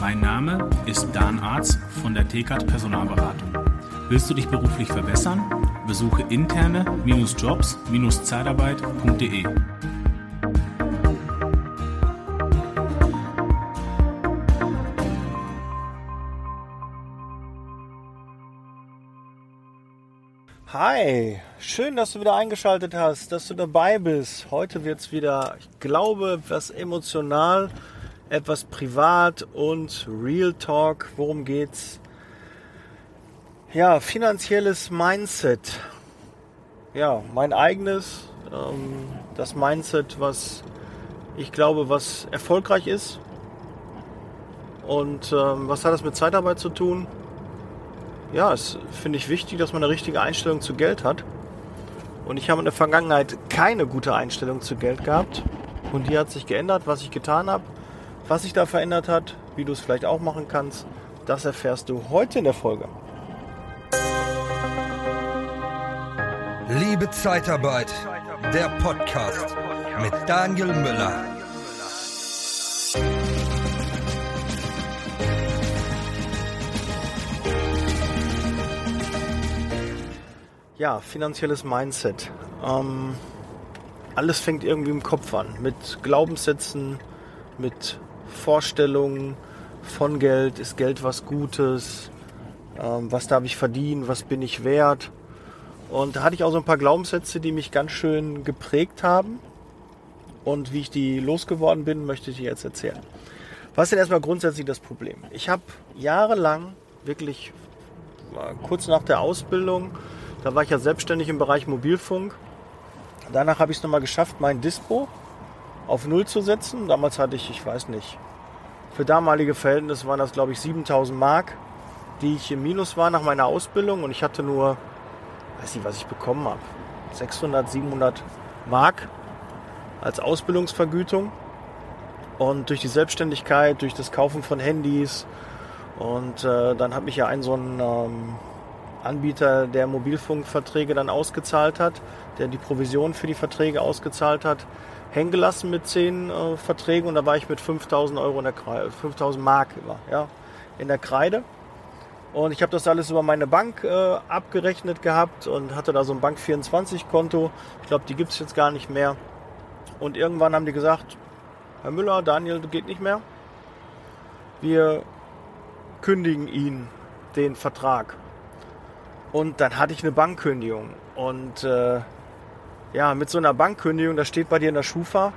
Mein Name ist Dan Arz von der TKAT Personalberatung. Willst du dich beruflich verbessern? Besuche interne-jobs-zeitarbeit.de. Hi, schön, dass du wieder eingeschaltet hast, dass du dabei bist. Heute wird es wieder, ich glaube, etwas emotional, etwas privat und Real Talk. Worum geht's? Ja, finanzielles Mindset. Ja, mein eigenes, ähm, das Mindset, was ich glaube, was erfolgreich ist. Und ähm, was hat das mit Zeitarbeit zu tun? ja, es finde ich wichtig, dass man eine richtige Einstellung zu Geld hat. Und ich habe in der Vergangenheit keine gute Einstellung zu Geld gehabt. Und die hat sich geändert, was ich getan habe, was sich da verändert hat, wie du es vielleicht auch machen kannst. Das erfährst du heute in der Folge. Liebe Zeitarbeit, der Podcast mit Daniel Müller. Ja, finanzielles Mindset. Ähm, alles fängt irgendwie im Kopf an. Mit Glaubenssätzen, mit Vorstellungen von Geld. Ist Geld was Gutes? Ähm, was darf ich verdienen? Was bin ich wert? Und da hatte ich auch so ein paar Glaubenssätze, die mich ganz schön geprägt haben. Und wie ich die losgeworden bin, möchte ich dir jetzt erzählen. Was ist denn erstmal grundsätzlich das Problem? Ich habe jahrelang, wirklich kurz nach der Ausbildung, da war ich ja selbstständig im Bereich Mobilfunk. Danach habe ich es nochmal geschafft, mein Dispo auf Null zu setzen. Damals hatte ich, ich weiß nicht, für damalige Verhältnisse waren das, glaube ich, 7000 Mark, die ich im Minus war nach meiner Ausbildung. Und ich hatte nur, weiß nicht, was ich bekommen habe, 600, 700 Mark als Ausbildungsvergütung. Und durch die Selbstständigkeit, durch das Kaufen von Handys und äh, dann habe ich ja einen so einen ähm, Anbieter, der Mobilfunkverträge dann ausgezahlt hat, der die Provision für die Verträge ausgezahlt hat, hängen gelassen mit zehn äh, Verträgen und da war ich mit 5000 Euro in der Kreide, 5000 Mark immer, ja, in der Kreide. Und ich habe das alles über meine Bank äh, abgerechnet gehabt und hatte da so ein Bank24-Konto. Ich glaube, die gibt es jetzt gar nicht mehr. Und irgendwann haben die gesagt, Herr Müller, Daniel, geht nicht mehr. Wir kündigen Ihnen den Vertrag. Und dann hatte ich eine Bankkündigung. Und äh, ja, mit so einer Bankkündigung, das steht bei dir in der Schufa,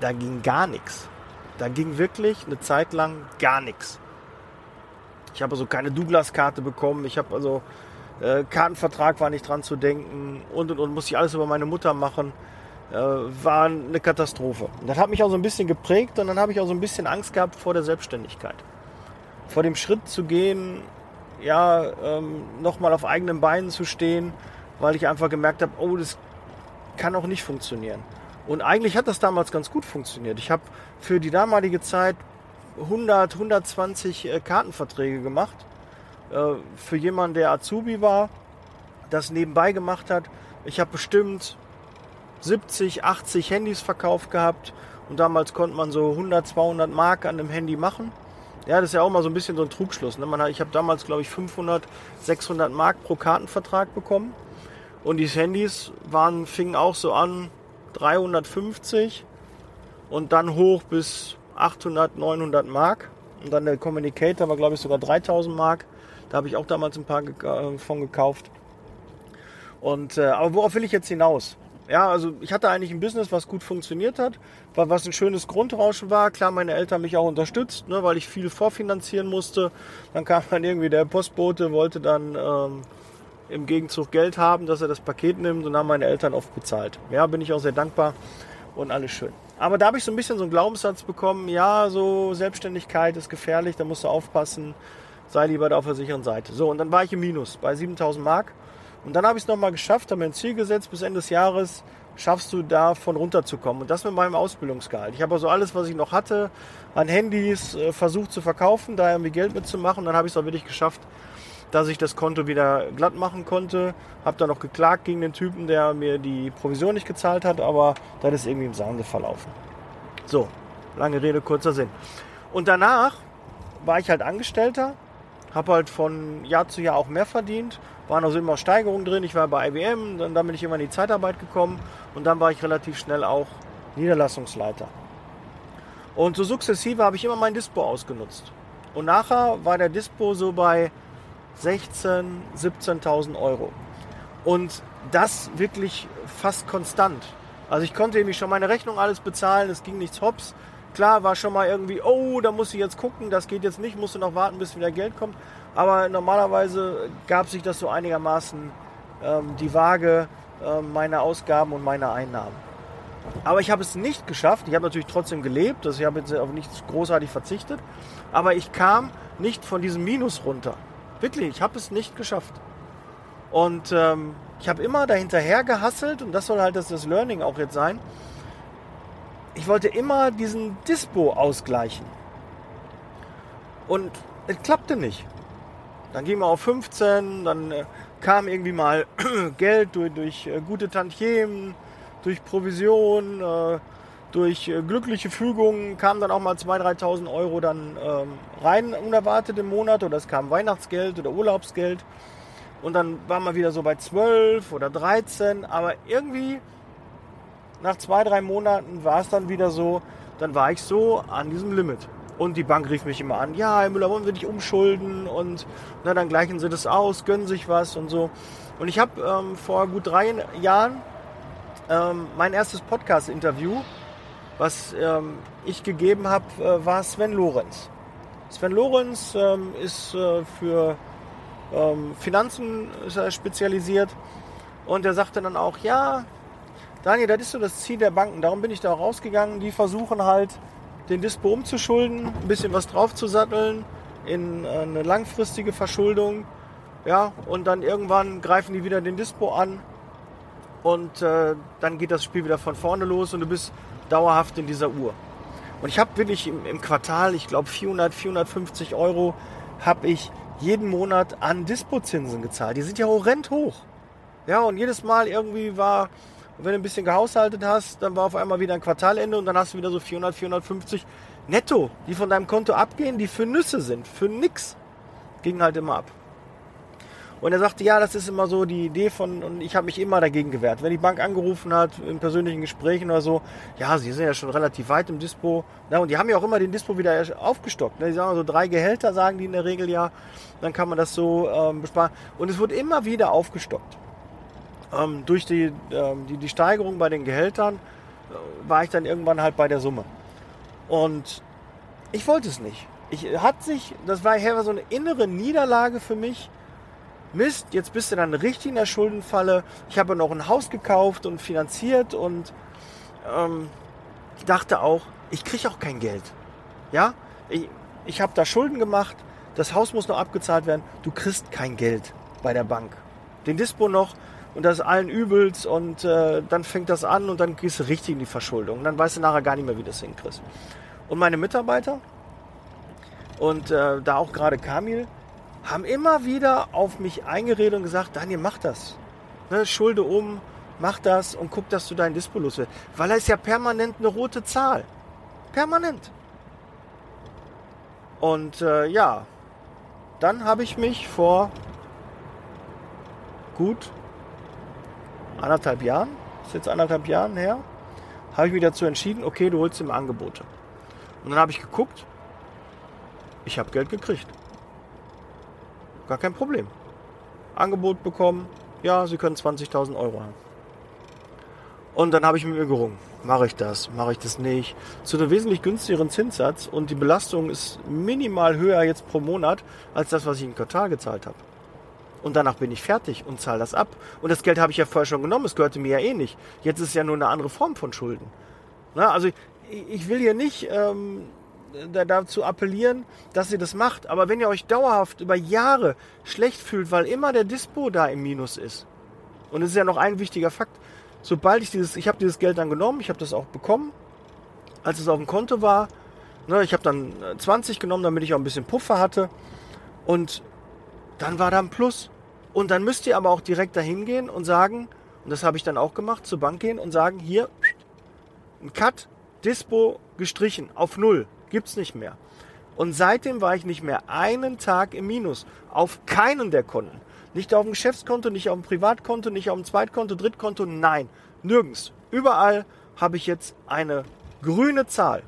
da ging gar nichts. Da ging wirklich eine Zeit lang gar nichts. Ich habe also keine Douglas-Karte bekommen. Ich habe also äh, Kartenvertrag war nicht dran zu denken und und und musste ich alles über meine Mutter machen. Äh, war eine Katastrophe. Das hat mich auch so ein bisschen geprägt und dann habe ich auch so ein bisschen Angst gehabt vor der Selbstständigkeit. Vor dem Schritt zu gehen, ja, ähm, nochmal auf eigenen Beinen zu stehen, weil ich einfach gemerkt habe, oh, das kann auch nicht funktionieren. Und eigentlich hat das damals ganz gut funktioniert. Ich habe für die damalige Zeit 100, 120 äh, Kartenverträge gemacht. Äh, für jemanden, der Azubi war, das nebenbei gemacht hat. Ich habe bestimmt 70, 80 Handys verkauft gehabt. Und damals konnte man so 100, 200 Mark an einem Handy machen. Ja, das ist ja auch mal so ein bisschen so ein Trugschluss. Ne? Man ich habe damals, glaube ich, 500, 600 Mark pro Kartenvertrag bekommen. Und die Handys waren, fingen auch so an 350 und dann hoch bis 800, 900 Mark. Und dann der Communicator war, glaube ich, sogar 3000 Mark. Da habe ich auch damals ein paar äh, von gekauft. Und, äh, aber worauf will ich jetzt hinaus? Ja, also ich hatte eigentlich ein Business, was gut funktioniert hat, was ein schönes Grundrauschen war. Klar, meine Eltern mich auch unterstützt, ne, weil ich viel vorfinanzieren musste. Dann kam dann irgendwie der Postbote, wollte dann ähm, im Gegenzug Geld haben, dass er das Paket nimmt und haben meine Eltern oft bezahlt. Ja, bin ich auch sehr dankbar und alles schön. Aber da habe ich so ein bisschen so einen Glaubenssatz bekommen, ja, so Selbstständigkeit ist gefährlich, da musst du aufpassen, sei lieber da auf der sicheren Seite. So, und dann war ich im Minus bei 7000 Mark und dann habe ich es nochmal geschafft, habe mir ein Ziel gesetzt, bis Ende des Jahres schaffst du davon runterzukommen. Und das mit meinem Ausbildungsgehalt. Ich habe also alles, was ich noch hatte, an Handys äh, versucht zu verkaufen, da irgendwie Geld mitzumachen. Und dann habe ich es auch wirklich geschafft, dass ich das Konto wieder glatt machen konnte. Habe dann noch geklagt gegen den Typen, der mir die Provision nicht gezahlt hat, aber das ist irgendwie im Sande verlaufen. So, lange Rede, kurzer Sinn. Und danach war ich halt Angestellter, habe halt von Jahr zu Jahr auch mehr verdient, waren also immer Steigerungen drin. Ich war bei IBM, dann, dann bin ich immer in die Zeitarbeit gekommen und dann war ich relativ schnell auch Niederlassungsleiter. Und so sukzessive habe ich immer mein Dispo ausgenutzt. Und nachher war der Dispo so bei 16.000, 17.000 Euro. Und das wirklich fast konstant. Also ich konnte nämlich schon meine Rechnung alles bezahlen, es ging nichts hops. Klar war schon mal irgendwie, oh, da muss ich jetzt gucken, das geht jetzt nicht, musste noch warten, bis wieder Geld kommt. Aber normalerweise gab sich das so einigermaßen ähm, die Waage äh, meiner Ausgaben und meiner Einnahmen. Aber ich habe es nicht geschafft. Ich habe natürlich trotzdem gelebt. Also ich habe jetzt auf nichts großartig verzichtet. Aber ich kam nicht von diesem Minus runter. Wirklich, ich habe es nicht geschafft. Und ähm, ich habe immer dahinterher gehasselt und das soll halt das, das Learning auch jetzt sein. Ich wollte immer diesen Dispo ausgleichen. Und es klappte nicht. Dann ging man auf 15, dann äh, kam irgendwie mal Geld durch, durch äh, gute Tantiemen, durch Provision, äh, durch äh, glückliche Fügungen kamen dann auch mal 2.000, 3.000 Euro dann ähm, rein unerwartet im Monat oder es kam Weihnachtsgeld oder Urlaubsgeld. Und dann war man wieder so bei 12 oder 13, aber irgendwie nach zwei, drei Monaten war es dann wieder so, dann war ich so an diesem Limit. Und die Bank rief mich immer an, ja, Herr Müller, wollen wir dich umschulden? Und na, dann gleichen sie das aus, gönnen sich was und so. Und ich habe ähm, vor gut drei Jahren ähm, mein erstes Podcast-Interview, was ähm, ich gegeben habe, äh, war Sven Lorenz. Sven Lorenz ähm, ist äh, für ähm, Finanzen er spezialisiert und er sagte dann auch, ja, Daniel, das ist so das Ziel der Banken. Darum bin ich da rausgegangen. Die versuchen halt den Dispo umzuschulden, ein bisschen was draufzusatteln in äh, eine langfristige Verschuldung. Ja, und dann irgendwann greifen die wieder den Dispo an und äh, dann geht das Spiel wieder von vorne los und du bist dauerhaft in dieser Uhr. Und ich habe wirklich im, im, Quartal, ich glaube 400, 450 Euro, habe ich jeden Monat an Dispozinsen gezahlt. Die sind ja horrend hoch. Ja, und jedes Mal irgendwie war wenn du ein bisschen gehaushaltet hast, dann war auf einmal wieder ein Quartalende und dann hast du wieder so 400, 450 netto, die von deinem Konto abgehen, die für Nüsse sind, für nix. Ging halt immer ab. Und er sagte, ja, das ist immer so die Idee von, und ich habe mich immer dagegen gewehrt. Wenn die Bank angerufen hat, in persönlichen Gesprächen oder so, ja, sie sind ja schon relativ weit im Dispo. Ja, und die haben ja auch immer den Dispo wieder aufgestockt. Ne? Die sagen so drei Gehälter, sagen die in der Regel ja. Dann kann man das so ähm, besparen. Und es wurde immer wieder aufgestockt. Ähm, durch die, ähm, die, die Steigerung bei den Gehältern äh, war ich dann irgendwann halt bei der Summe. Und ich wollte es nicht. Ich hat sich, das war so eine innere Niederlage für mich. Mist, jetzt bist du dann richtig in der Schuldenfalle. Ich habe noch ein Haus gekauft und finanziert und ähm, dachte auch, ich kriege auch kein Geld. Ja, ich, ich habe da Schulden gemacht, das Haus muss noch abgezahlt werden. Du kriegst kein Geld bei der Bank. Den Dispo noch, und das ist allen übels und äh, dann fängt das an und dann gehst du richtig in die Verschuldung. Und dann weißt du nachher gar nicht mehr, wie du das hinkriegst. Und meine Mitarbeiter und äh, da auch gerade Kamil haben immer wieder auf mich eingeredet und gesagt, Daniel, mach das. Ne, schulde um, mach das und guck, dass du dein Dispo los. Weil er ist ja permanent eine rote Zahl. Permanent. Und äh, ja, dann habe ich mich vor gut anderthalb Jahren, ist jetzt anderthalb Jahren her, habe ich mich dazu entschieden, okay, du holst ihm Angebote. Und dann habe ich geguckt, ich habe Geld gekriegt. Gar kein Problem. Angebot bekommen, ja, Sie können 20.000 Euro haben. Und dann habe ich mit mir gerungen. Mache ich das? Mache ich das nicht? Zu einem wesentlich günstigeren Zinssatz und die Belastung ist minimal höher jetzt pro Monat als das, was ich im Quartal gezahlt habe und danach bin ich fertig und zahle das ab. Und das Geld habe ich ja vorher schon genommen, es gehörte mir ja eh nicht. Jetzt ist es ja nur eine andere Form von Schulden. Na, also ich, ich will hier nicht ähm, dazu appellieren, dass ihr das macht, aber wenn ihr euch dauerhaft über Jahre schlecht fühlt, weil immer der Dispo da im Minus ist, und es ist ja noch ein wichtiger Fakt, sobald ich dieses, ich habe dieses Geld dann genommen, ich habe das auch bekommen, als es auf dem Konto war, ne, ich habe dann 20 genommen, damit ich auch ein bisschen Puffer hatte und dann war da ein Plus. Und dann müsst ihr aber auch direkt dahin gehen und sagen, und das habe ich dann auch gemacht, zur Bank gehen und sagen, hier, ein Cut, Dispo gestrichen, auf Null, gibt's nicht mehr. Und seitdem war ich nicht mehr einen Tag im Minus. Auf keinen der Konten. Nicht auf dem Geschäftskonto, nicht auf dem Privatkonto, nicht auf dem Zweitkonto, Drittkonto. Nein, nirgends. Überall habe ich jetzt eine grüne Zahl.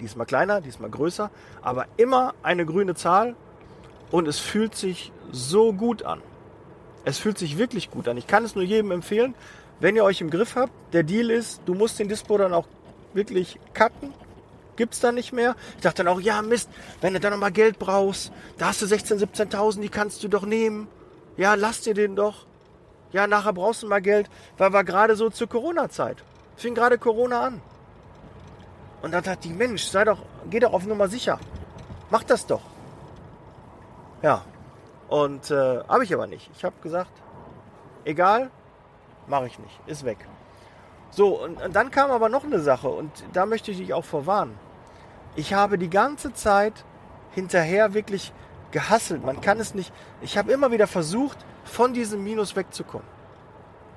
Diesmal kleiner, diesmal größer, aber immer eine grüne Zahl und es fühlt sich so gut an. Es fühlt sich wirklich gut an. Ich kann es nur jedem empfehlen, wenn ihr euch im Griff habt. Der Deal ist, du musst den Dispo dann auch wirklich cutten. Gibt es dann nicht mehr. Ich dachte dann auch, ja Mist, wenn du dann nochmal Geld brauchst, da hast du 16.000, 17.000, die kannst du doch nehmen. Ja, lass dir den doch. Ja, nachher brauchst du mal Geld, weil war gerade so zur Corona-Zeit. Fing gerade Corona an. Und dann dachte ich, Mensch, sei doch, geh doch auf Nummer sicher. Mach das doch. Ja. Und äh, habe ich aber nicht. Ich habe gesagt, egal, mache ich nicht. Ist weg. So, und, und dann kam aber noch eine Sache und da möchte ich dich auch vorwarnen. Ich habe die ganze Zeit hinterher wirklich gehasselt. Man kann es nicht. Ich habe immer wieder versucht, von diesem Minus wegzukommen.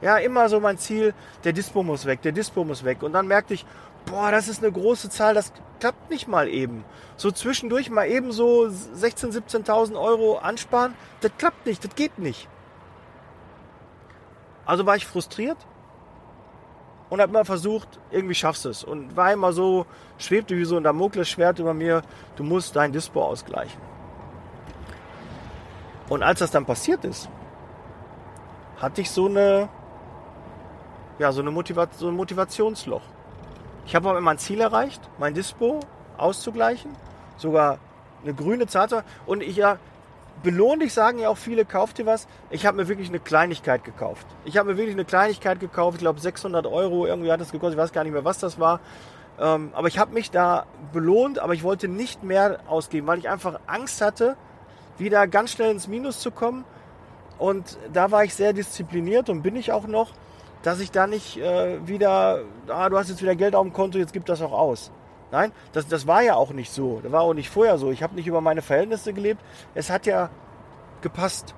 Ja, immer so mein Ziel, der Dispo muss weg, der Dispo muss weg. Und dann merkte ich, boah, das ist eine große Zahl, das klappt nicht mal eben. So zwischendurch mal eben so 16.000, 17.000 Euro ansparen, das klappt nicht, das geht nicht. Also war ich frustriert und habe immer versucht, irgendwie schaffst du es. Und war immer so, schwebte wie so ein Damoklesschwert über mir, du musst dein Dispo ausgleichen. Und als das dann passiert ist, hatte ich so eine, ja, so eine Motivation, so ein Motivationsloch. Ich habe aber mein Ziel erreicht, mein Dispo auszugleichen, sogar eine grüne Zahl. Und ich belohnt dich, sagen ja auch viele, kauft dir was. Ich habe mir wirklich eine Kleinigkeit gekauft. Ich habe mir wirklich eine Kleinigkeit gekauft. Ich glaube 600 Euro irgendwie hat das gekostet. Ich weiß gar nicht mehr, was das war. Ähm, aber ich habe mich da belohnt, aber ich wollte nicht mehr ausgeben, weil ich einfach Angst hatte, wieder ganz schnell ins Minus zu kommen. Und da war ich sehr diszipliniert und bin ich auch noch dass ich da nicht äh, wieder, ah, du hast jetzt wieder Geld auf dem Konto, jetzt gib das auch aus. Nein, das, das war ja auch nicht so. Das war auch nicht vorher so. Ich habe nicht über meine Verhältnisse gelebt. Es hat ja gepasst.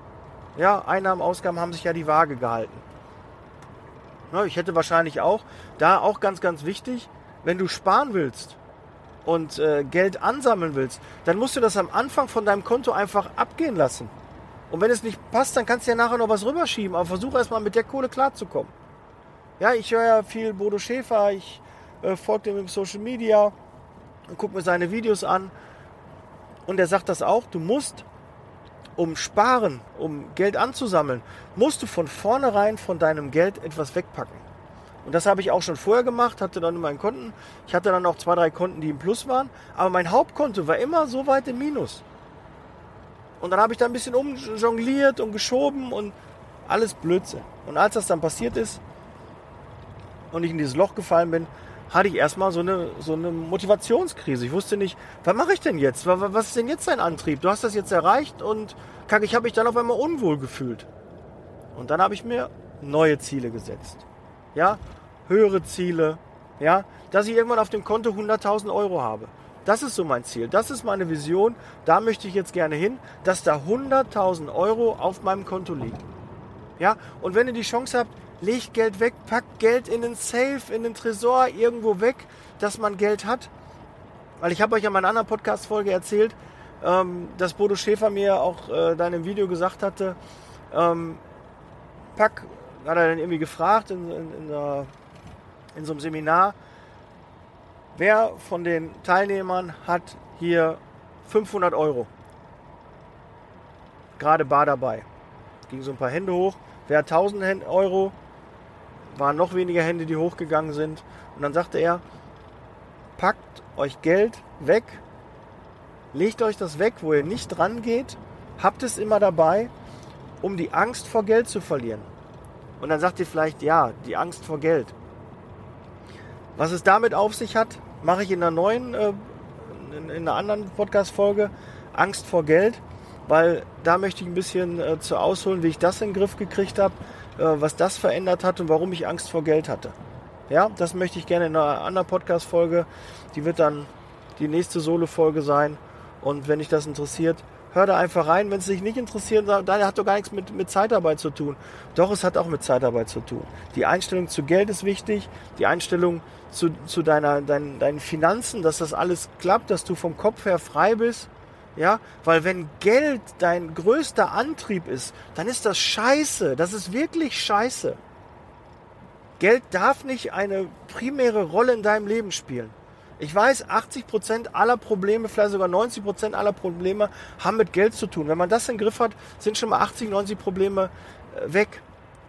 Ja, Einnahmen, Ausgaben haben sich ja die Waage gehalten. Ja, ich hätte wahrscheinlich auch, da auch ganz, ganz wichtig, wenn du sparen willst und äh, Geld ansammeln willst, dann musst du das am Anfang von deinem Konto einfach abgehen lassen. Und wenn es nicht passt, dann kannst du ja nachher noch was rüberschieben. Aber versuch erstmal mit der Kohle klarzukommen. Ja, ich höre ja viel Bodo Schäfer, ich äh, folge dem im Social Media und gucke mir seine Videos an. Und er sagt das auch, du musst, um sparen, um Geld anzusammeln, musst du von vornherein von deinem Geld etwas wegpacken. Und das habe ich auch schon vorher gemacht, hatte dann in meinen Konten. Ich hatte dann auch zwei, drei Konten, die im Plus waren. Aber mein Hauptkonto war immer so weit im Minus. Und dann habe ich da ein bisschen umjongliert und geschoben und alles Blödsinn. Und als das dann passiert ist, und ich in dieses Loch gefallen bin, hatte ich erstmal so eine, so eine Motivationskrise. Ich wusste nicht, was mache ich denn jetzt? Was ist denn jetzt dein Antrieb? Du hast das jetzt erreicht und kack, ich habe mich dann auf einmal unwohl gefühlt. Und dann habe ich mir neue Ziele gesetzt. Ja, höhere Ziele. Ja, dass ich irgendwann auf dem Konto 100.000 Euro habe. Das ist so mein Ziel. Das ist meine Vision. Da möchte ich jetzt gerne hin, dass da 100.000 Euro auf meinem Konto liegen. Ja, und wenn ihr die Chance habt, legt Geld weg, packt Geld in den Safe, in den Tresor, irgendwo weg, dass man Geld hat. Weil ich habe euch ja in meiner anderen Podcast-Folge erzählt, ähm, dass Bodo Schäfer mir auch äh, da in einem Video gesagt hatte, ähm, pack, hat er dann irgendwie gefragt in, in, in, der, in so einem Seminar, wer von den Teilnehmern hat hier 500 Euro? Gerade bar dabei. Ging so ein paar Hände hoch. Wer hat 1000 Euro? Waren noch weniger Hände, die hochgegangen sind. Und dann sagte er, packt euch Geld weg, legt euch das weg, wo ihr nicht dran geht, habt es immer dabei, um die Angst vor Geld zu verlieren. Und dann sagt ihr vielleicht, ja, die Angst vor Geld. Was es damit auf sich hat, mache ich in einer neuen, äh, in, einer anderen Podcast-Folge, Angst vor Geld, weil da möchte ich ein bisschen äh, zu ausholen, wie ich das in den Griff gekriegt habe äh, was das verändert hat und warum ich Angst vor Geld hatte. Ja, das möchte ich gerne in einer anderen Podcast-Folge. Die wird dann die nächste Solo-Folge sein. Und wenn dich das interessiert, hör da einfach rein. Wenn es dich nicht interessiert, dann hat doch gar nichts mit, mit Zeitarbeit zu tun. Doch, es hat auch mit Zeitarbeit zu tun. Die Einstellung zu Geld ist wichtig, die Einstellung zu, zu deiner, dein, deinen Finanzen, dass das alles klappt, dass du vom Kopf her frei bist. Ja, weil wenn Geld dein größter Antrieb ist, dann ist das scheiße. Das ist wirklich scheiße. Geld darf nicht eine primäre Rolle in deinem Leben spielen. Ich weiß, 80% aller Probleme, vielleicht sogar 90% aller Probleme haben mit Geld zu tun. Wenn man das im Griff hat, sind schon mal 80, 90 Probleme äh, weg.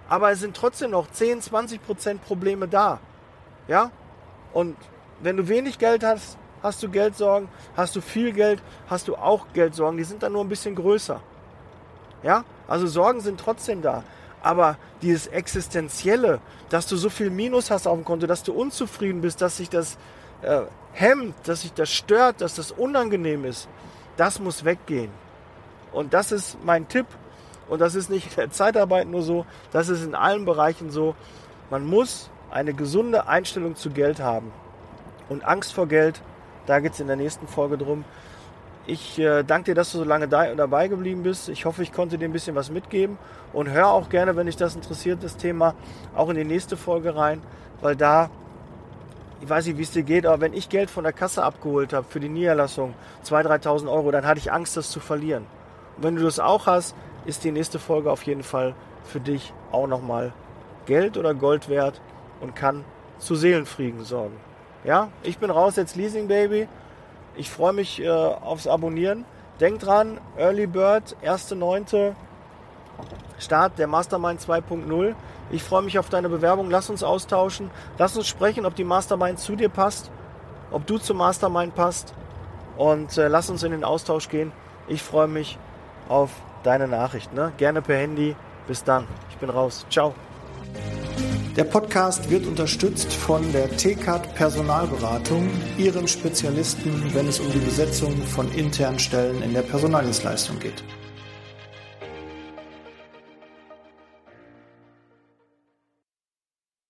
Aber es sind trotzdem noch 10, 20% Probleme da. Ja? Und wenn du wenig Geld hast, hast du Geldsorgen. Hast du viel Geld, hast du auch Geldsorgen. Die sind dann nur ein bisschen größer. Ja? Also Sorgen sind trotzdem da. Aber dieses Existenzielle, dass du so viel Minus hast auf dem Konto, dass du unzufrieden bist, dass sich das äh, hemmt, dass sich das stört, dass das unangenehm ist, das muss weggehen. Und das ist mein Tipp. Und das ist nicht in der Zeitarbeit nur so, das ist in allen Bereichen so. Man muss eine gesunde Einstellung zu Geld haben. Und Angst vor Geld, da geht es in der nächsten Folge drum. Ich äh, danke dir, dass du so lange da, dabei geblieben bist. Ich hoffe, ich konnte dir ein bisschen was mitgeben. Und hör auch gerne, wenn dich das interessiert, das Thema, auch in die nächste Folge rein, weil da ich weiß nicht, wie es dir geht, aber wenn ich Geld von der Kasse abgeholt habe für die Niederlassung, 2.000, 3.000 Euro, dann hatte ich Angst, das zu verlieren. Und wenn du das auch hast, ist die nächste Folge auf jeden Fall für dich auch nochmal Geld oder Gold wert und kann zu Seelenfrieden sorgen. Ja, ich bin raus jetzt Leasing Baby. Ich freue mich äh, aufs Abonnieren. Denk dran, Early Bird, 1.9. Start der Mastermind 2.0. Ich freue mich auf deine Bewerbung. Lass uns austauschen. Lass uns sprechen, ob die Mastermind zu dir passt, ob du zum Mastermind passt. Und äh, lass uns in den Austausch gehen. Ich freue mich auf deine Nachricht. Ne? Gerne per Handy. Bis dann. Ich bin raus. Ciao. Der Podcast wird unterstützt von der TCAT Personalberatung, ihrem Spezialisten, wenn es um die Besetzung von internen Stellen in der Personaldienstleistung geht.